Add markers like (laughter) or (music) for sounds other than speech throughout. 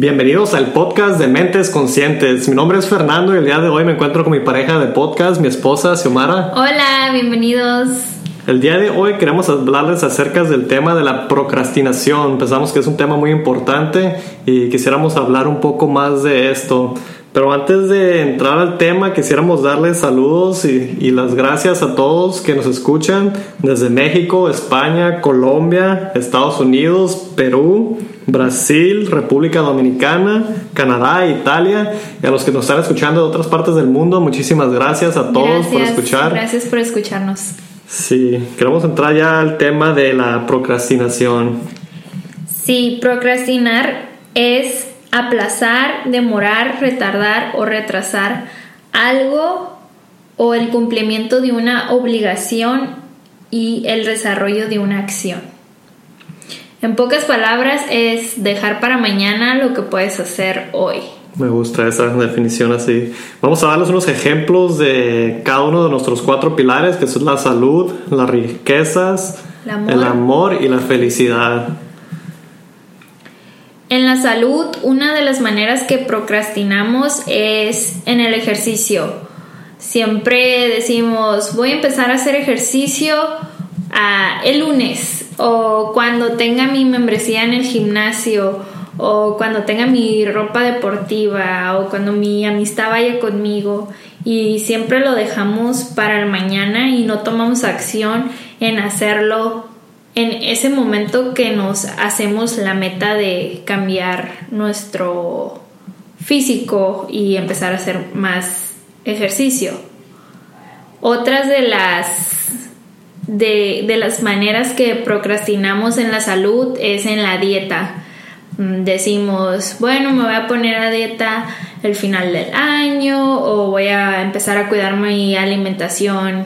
Bienvenidos al podcast de Mentes Conscientes. Mi nombre es Fernando y el día de hoy me encuentro con mi pareja de podcast, mi esposa Xiomara. Hola, bienvenidos. El día de hoy queremos hablarles acerca del tema de la procrastinación. Pensamos que es un tema muy importante y quisiéramos hablar un poco más de esto. Pero antes de entrar al tema, quisiéramos darles saludos y, las gracias a todos que nos escuchan desde México, España, Colombia, Estados Unidos, Perú, Brasil, República Dominicana, Canadá, Italia y a los que nos están escuchando de otras partes del mundo. Muchísimas gracias a todos por escuchar. Gracias por escucharnos. Sí, queremos entrar ya al tema de la procrastinación. Sí, procrastinar es aplazar, demorar, retardar o retrasar algo o el cumplimiento de una obligación y el desarrollo de una acción. En pocas palabras es dejar para mañana lo que puedes hacer hoy. Me gusta esa definición así. Vamos a darles unos ejemplos de cada uno de nuestros cuatro pilares, que son la salud, las riquezas, el amor y la felicidad. En la salud, una de las maneras que procrastinamos es en el ejercicio. Siempre decimos, voy a empezar a hacer ejercicio ah, el lunes o cuando tenga mi membresía en el gimnasio o cuando tenga mi ropa deportiva o cuando mi amistad vaya conmigo y siempre lo dejamos para el mañana y no tomamos acción en hacerlo en ese momento que nos hacemos la meta de cambiar nuestro físico y empezar a hacer más ejercicio. Otras de las de, de, las maneras que procrastinamos en la salud es en la dieta. Mm, decimos, bueno, me voy a poner a dieta el final del año o voy a empezar a cuidar mi alimentación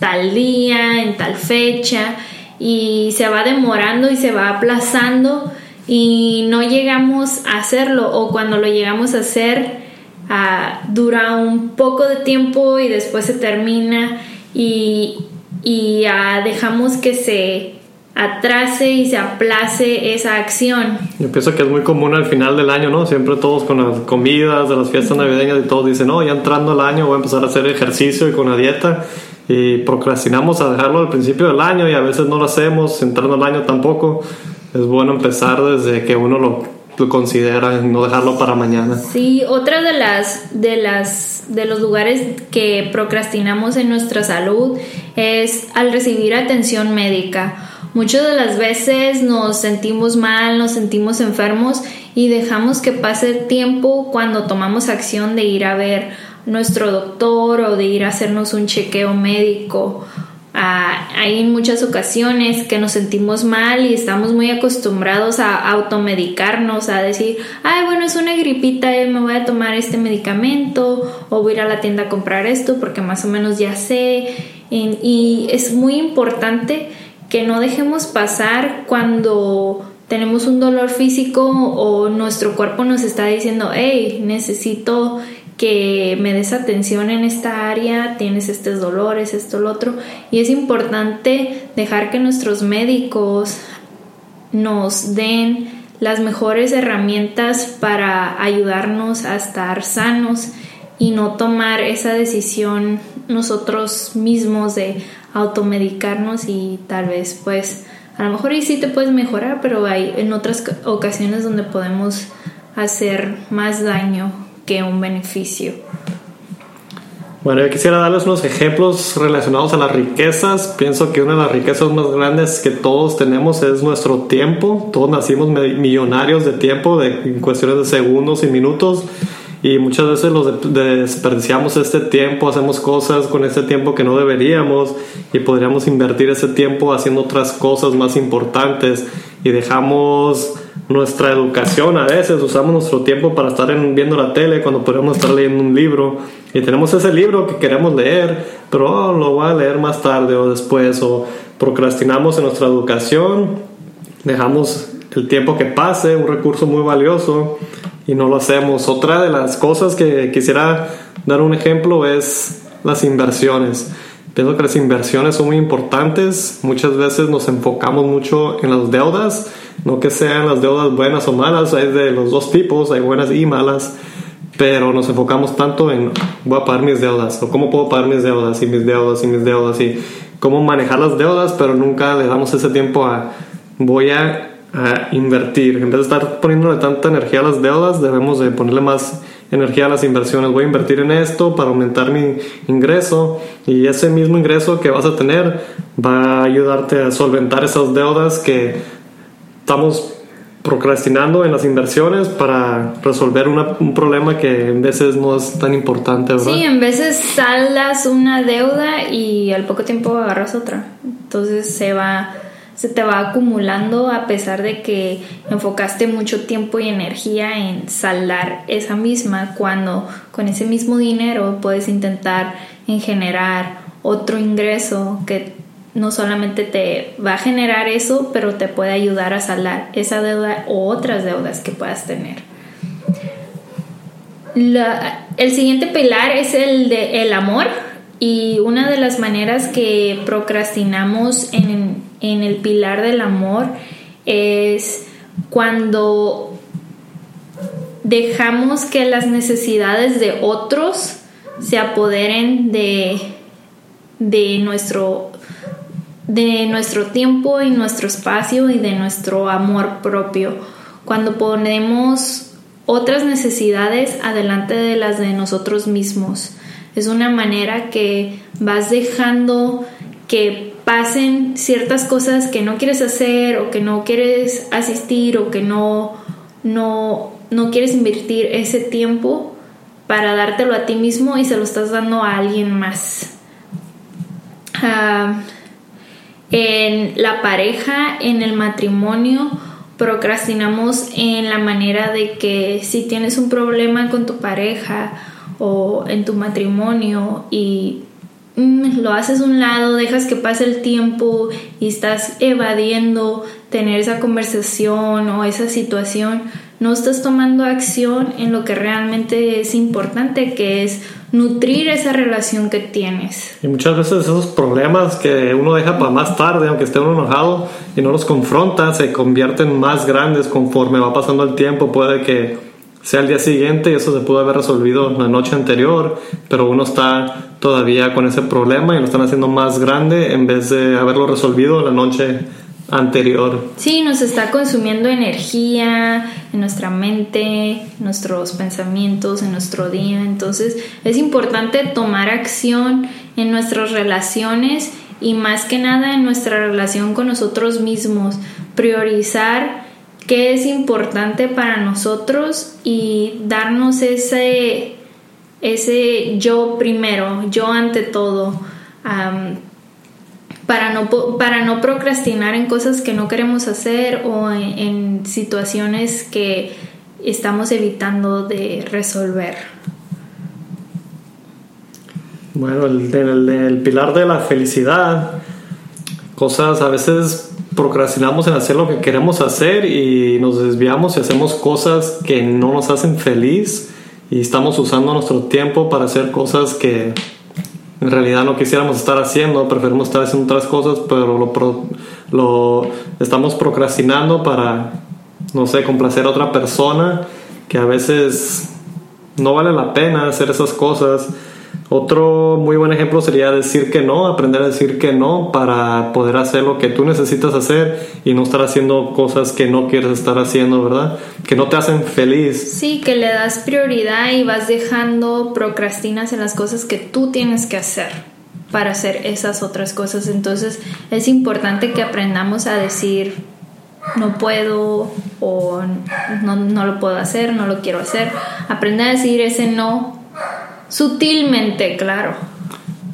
tal día, en tal fecha y se va demorando y se va aplazando y no llegamos a hacerlo. O cuando lo llegamos a hacer ah, dura un poco de tiempo y después se termina y, y ah, dejamos que se atrase y se aplace esa acción. Yo pienso que es muy común al final del año, ¿no? Siempre todos con las comidas de las fiestas navideñas y todos dicen, no, ya entrando el año voy a empezar a hacer ejercicio y con la dieta y procrastinamos a dejarlo al principio del año y a veces no lo hacemos, entrando el año tampoco. Es bueno empezar desde que uno lo, lo considera, no dejarlo para mañana. Sí, otra de las de las de los lugares que procrastinamos en nuestra salud es al recibir atención médica. Muchas de las veces nos sentimos mal, nos sentimos enfermos y dejamos que pase el tiempo cuando tomamos acción de ir a ver nuestro doctor o de ir a hacernos un chequeo médico. Ah, hay muchas ocasiones que nos sentimos mal y estamos muy acostumbrados a automedicarnos, a decir, ay, bueno, es una gripita, eh, me voy a tomar este medicamento o voy a ir a la tienda a comprar esto porque más o menos ya sé. y es muy importante que no dejemos pasar cuando tenemos un dolor físico o nuestro cuerpo nos está diciendo, hey, necesito que me des atención en esta área, tienes estos dolores, esto, lo otro. Y es importante dejar que nuestros médicos nos den las mejores herramientas para ayudarnos a estar sanos y no tomar esa decisión nosotros mismos de automedicarnos y tal vez pues a lo mejor y sí te puedes mejorar, pero hay en otras ocasiones donde podemos hacer más daño que un beneficio. Bueno, yo quisiera darles unos ejemplos relacionados a las riquezas. Pienso que una de las riquezas más grandes que todos tenemos es nuestro tiempo. Todos nacimos millonarios de tiempo, de, cuestiones de segundos y minutos. Y muchas veces los desperdiciamos este tiempo, hacemos cosas con este tiempo que no deberíamos y podríamos invertir ese tiempo haciendo otras cosas más importantes. Y dejamos nuestra educación a veces, usamos nuestro tiempo para estar viendo la tele cuando podríamos estar leyendo un libro. Y tenemos ese libro que queremos leer, pero oh, lo voy a leer más tarde o después o procrastinamos en nuestra educación, dejamos el tiempo que pase, un recurso muy valioso y no lo hacemos. Otra de las cosas que quisiera dar un ejemplo es las inversiones. Pienso que las inversiones son muy importantes. Muchas veces nos enfocamos mucho en las deudas, no que sean las deudas buenas o malas, hay de los dos tipos, hay buenas y malas, pero nos enfocamos tanto en voy a pagar mis deudas o cómo puedo pagar mis deudas y mis deudas y mis deudas y cómo manejar las deudas, pero nunca le damos ese tiempo a voy a, a invertir. En vez de estar poniéndole tanta energía a las deudas, debemos de ponerle más energía a las inversiones. Voy a invertir en esto para aumentar mi ingreso y ese mismo ingreso que vas a tener va a ayudarte a solventar esas deudas que estamos procrastinando en las inversiones para resolver un problema que en veces no es tan importante, ¿verdad? Sí, en veces saldas una deuda y al poco tiempo agarras otra. Entonces se va se te va acumulando a pesar de que enfocaste mucho tiempo y energía en saldar esa misma cuando con ese mismo dinero puedes intentar en generar otro ingreso que no solamente te va a generar eso, pero te puede ayudar a saldar esa deuda o otras deudas que puedas tener. el siguiente pilar es el de el amor y una de las maneras que procrastinamos en, en el pilar del amor es cuando dejamos que las necesidades de otros se apoderen de, de, nuestro, de nuestro tiempo y nuestro espacio y de nuestro amor propio. Cuando ponemos otras necesidades adelante de las de nosotros mismos. Es una manera que vas dejando que pasen ciertas cosas que no quieres hacer o que no quieres asistir o que no, no, no quieres invertir ese tiempo para dártelo a ti mismo y se lo estás dando a alguien más. Ah, en la pareja, en el matrimonio, procrastinamos en la manera de que si tienes un problema con tu pareja o en tu matrimonio y lo haces un lado, dejas que pase el tiempo y estás evadiendo tener esa conversación o esa situación, no estás tomando acción en lo que realmente es importante, que es nutrir esa relación que tienes. Y muchas veces esos problemas que uno deja para más tarde, aunque esté uno enojado y no los confronta, se convierten más grandes conforme va pasando el tiempo. Puede que sea el día siguiente y eso se pudo haber resolvido la noche anterior, pero uno está todavía con ese problema y lo están haciendo más grande en vez de haberlo resolvido la noche anterior. Sí, nos está consumiendo energía en nuestra mente, nuestros pensamientos, en nuestro día. Entonces es importante tomar acción en nuestras relaciones y más que nada en nuestra relación con nosotros mismos. Priorizar qué es importante para nosotros y darnos ese, ese yo primero, yo ante todo, para, no, para no procrastinar en cosas que no queremos hacer o en, situaciones que estamos evitando de resolver. Bueno, el, el pilar de la felicidad, cosas a veces procrastinamos en hacer lo que queremos hacer y nos desviamos y hacemos cosas que no nos hacen feliz y estamos usando nuestro tiempo para hacer cosas que en realidad no quisiéramos estar haciendo, preferimos estar haciendo otras cosas, pero lo, lo estamos procrastinando para, no sé, complacer a otra persona que a veces no vale la pena hacer esas cosas otro muy buen ejemplo sería decir que no, aprender a decir que no para poder hacer lo que tú necesitas hacer y no estar haciendo cosas que no quieres estar haciendo, ¿verdad? Que no te hacen feliz. Sí, que le das prioridad y vas dejando, procrastinas en las cosas que tú tienes que hacer para hacer esas otras cosas. Entonces es importante que aprendamos a decir no puedo o no, no lo puedo hacer, no lo quiero hacer. Aprender a decir ese no Sutilmente, claro.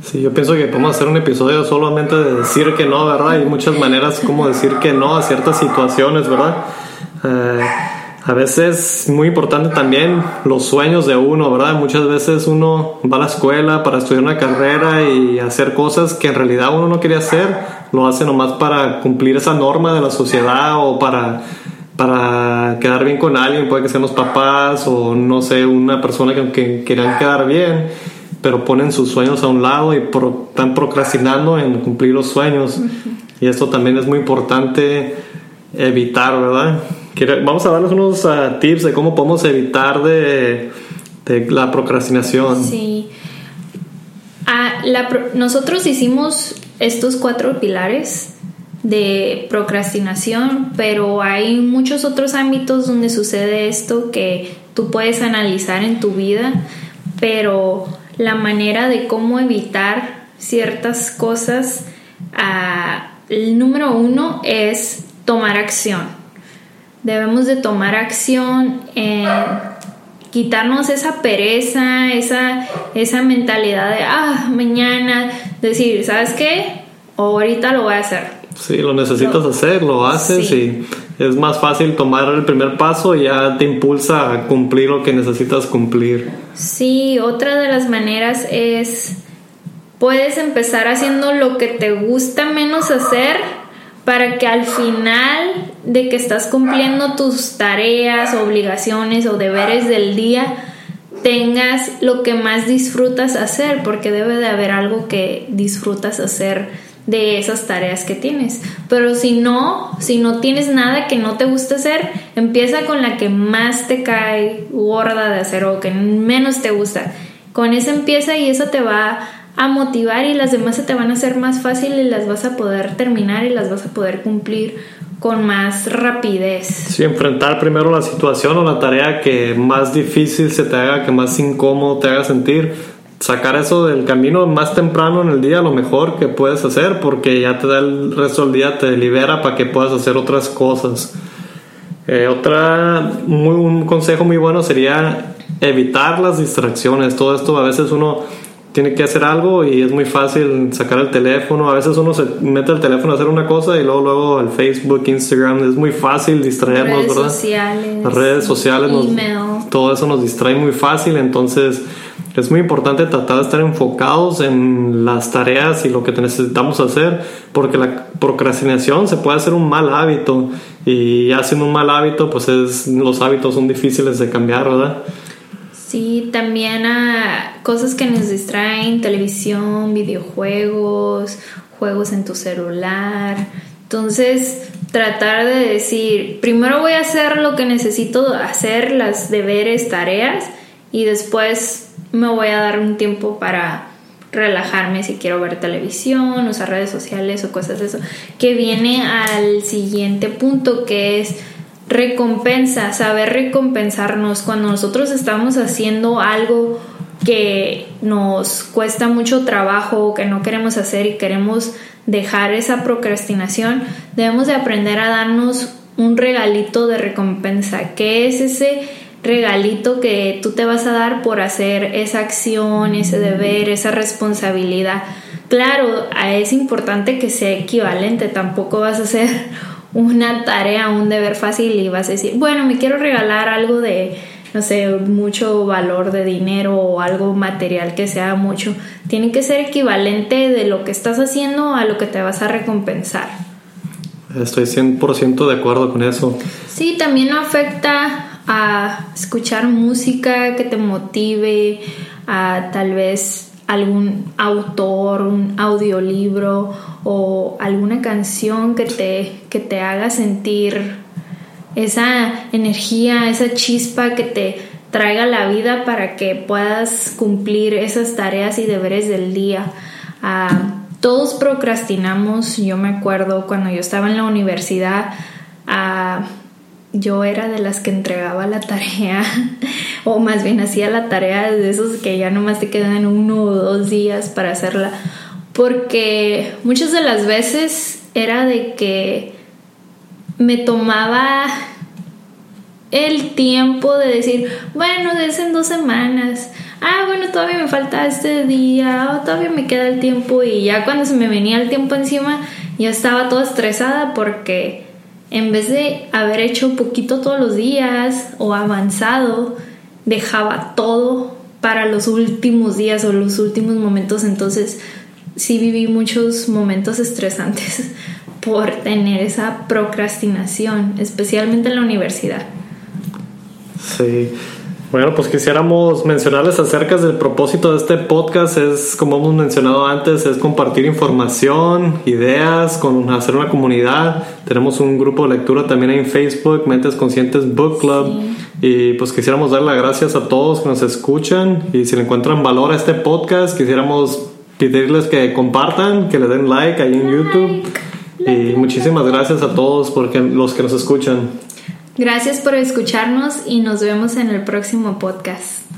Sí, yo pienso que podemos hacer un episodio solamente de decir que no, ¿verdad? Hay muchas maneras como decir que no a ciertas situaciones, ¿verdad? Eh, a veces muy importante también los sueños de uno, ¿verdad? Muchas veces uno va a la escuela para estudiar una carrera y hacer cosas que en realidad uno no quería hacer, lo hace nomás para cumplir esa norma de la sociedad o para para quedar bien con alguien, puede que sean los papás o no sé, una persona que, que quieran quedar bien, pero ponen sus sueños a un lado y están procrastinando en cumplir los sueños. Y esto también es muy importante evitar, ¿verdad? Vamos a darles unos ah, tips de cómo podemos evitar de, la procrastinación. Sí. Ah, nosotros hicimos estos cuatro pilares de procrastinación, pero hay muchos otros ámbitos donde sucede esto que tú puedes analizar en tu vida, pero la manera de cómo evitar ciertas cosas, ah, el número uno es tomar acción. Debemos de tomar acción en quitarnos esa pereza, esa, esa mentalidad de, ah, mañana, decir, ¿sabes qué? Ahorita lo voy a hacer Sí, lo necesitas hacer, lo haces y es más fácil tomar el primer paso y ya te impulsa a cumplir lo que necesitas cumplir. Sí, otra de las maneras es, puedes empezar haciendo lo que te gusta menos hacer para que al final de que estás cumpliendo tus tareas, obligaciones o deberes del día, tengas lo que más disfrutas hacer, porque debe de haber algo que disfrutas hacer de esas tareas que tienes. Pero si no, si no tienes nada que no te gusta hacer, empieza con la que más te cae gorda de hacer o que menos te gusta. Con esa empieza y eso te va a motivar y las demás se te van a hacer más fácil y las vas a poder terminar y las vas a poder cumplir con más rapidez. Sí, enfrentar primero la situación o la tarea que más difícil se te haga, que más incómodo te haga sentir sacar eso del camino más temprano en el día, lo mejor que puedes hacer, porque ya te da el resto del día, te libera para que puedas hacer otras cosas. Eh, otra, muy, un consejo muy bueno sería evitar las distracciones. Todo esto a veces uno tiene que hacer algo y es muy fácil sacar el teléfono. A veces uno se mete el teléfono a hacer una cosa y luego luego el Facebook, Instagram, es muy fácil distraernos, redes ¿verdad? Sociales, Las redes sociales, todo eso nos distrae muy fácil, entonces es muy importante tratar de estar enfocados en las tareas y lo que necesitamos hacer, porque la procrastinación se puede hacer un mal hábito y haciendo un mal hábito, pues es, los hábitos son difíciles de cambiar, ¿verdad? Sí, también a cosas que nos distraen, televisión, videojuegos, juegos en tu celular. Entonces, tratar de decir, primero voy a hacer lo que necesito hacer, las deberes, tareas, y después me voy a dar un tiempo para relajarme si quiero ver televisión, usar redes sociales o cosas de eso, que viene al siguiente punto que es recompensa, saber recompensarnos. Cuando nosotros estamos haciendo algo que nos cuesta mucho trabajo, que no queremos hacer y queremos dejar esa procrastinación, debemos de aprender a darnos un regalito de recompensa, que es ese regalito que tú te vas a dar por hacer esa acción, ese deber, esa responsabilidad. Claro, es importante que sea equivalente, tampoco vas a hacer (laughs) una tarea, un deber fácil y vas a decir, bueno, me quiero regalar algo de, no sé, mucho valor de dinero o algo material que sea mucho. Tiene que ser equivalente de lo que estás haciendo a lo que te vas a recompensar. Estoy 100% de acuerdo con eso. Sí, también afecta a escuchar música que te motive, a tal vez algún autor, un audiolibro o alguna canción que te, que te haga sentir esa energía, esa chispa que te traiga la vida para que puedas cumplir esas tareas y deberes del día. Ah, todos procrastinamos, yo me acuerdo cuando yo estaba en la universidad, uh, yo era de las que entregaba la tarea, (laughs) o más bien hacía la tarea de esos que ya nomás te quedan uno o dos días para hacerla, porque muchas de las veces era de que me tomaba el tiempo de decir, bueno, es en dos semanas, ah, bueno, todavía me falta este día, o todavía me queda el tiempo, y ya cuando se me venía el tiempo encima, ya estaba toda estresada porque en vez de haber hecho poquito todos los días o avanzado, dejaba todo para los últimos días o los últimos momentos. Entonces, sí viví muchos momentos estresantes (laughs) por tener esa procrastinación, especialmente en la universidad. Sí. Bueno, pues quisiéramos mencionarles acerca del propósito de este podcast. Es, como hemos mencionado antes, es compartir información, ideas, con hacer una comunidad. Tenemos un grupo de lectura también en Facebook, Mentes Conscientes Book Club. Y pues quisiéramos dar las gracias a todos que nos escuchan. Y si le encuentran valor a este podcast, quisiéramos pedirles que compartan, que le den like ahí en YouTube. Y muchísimas gracias a todos porque los que nos escuchan. Gracias por escucharnos y nos vemos en el próximo podcast.